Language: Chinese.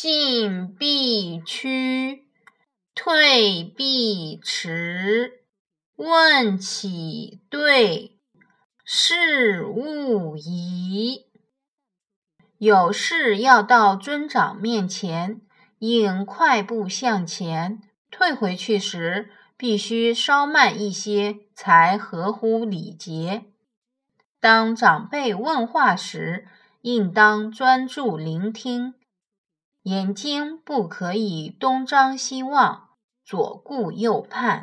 进必趋，退必迟。问起对，事勿疑。有事要到尊长面前，应快步向前；退回去时，必须稍慢一些，才合乎礼节。当长辈问话时，应当专注聆听。眼睛不可以东张西望，左顾右盼。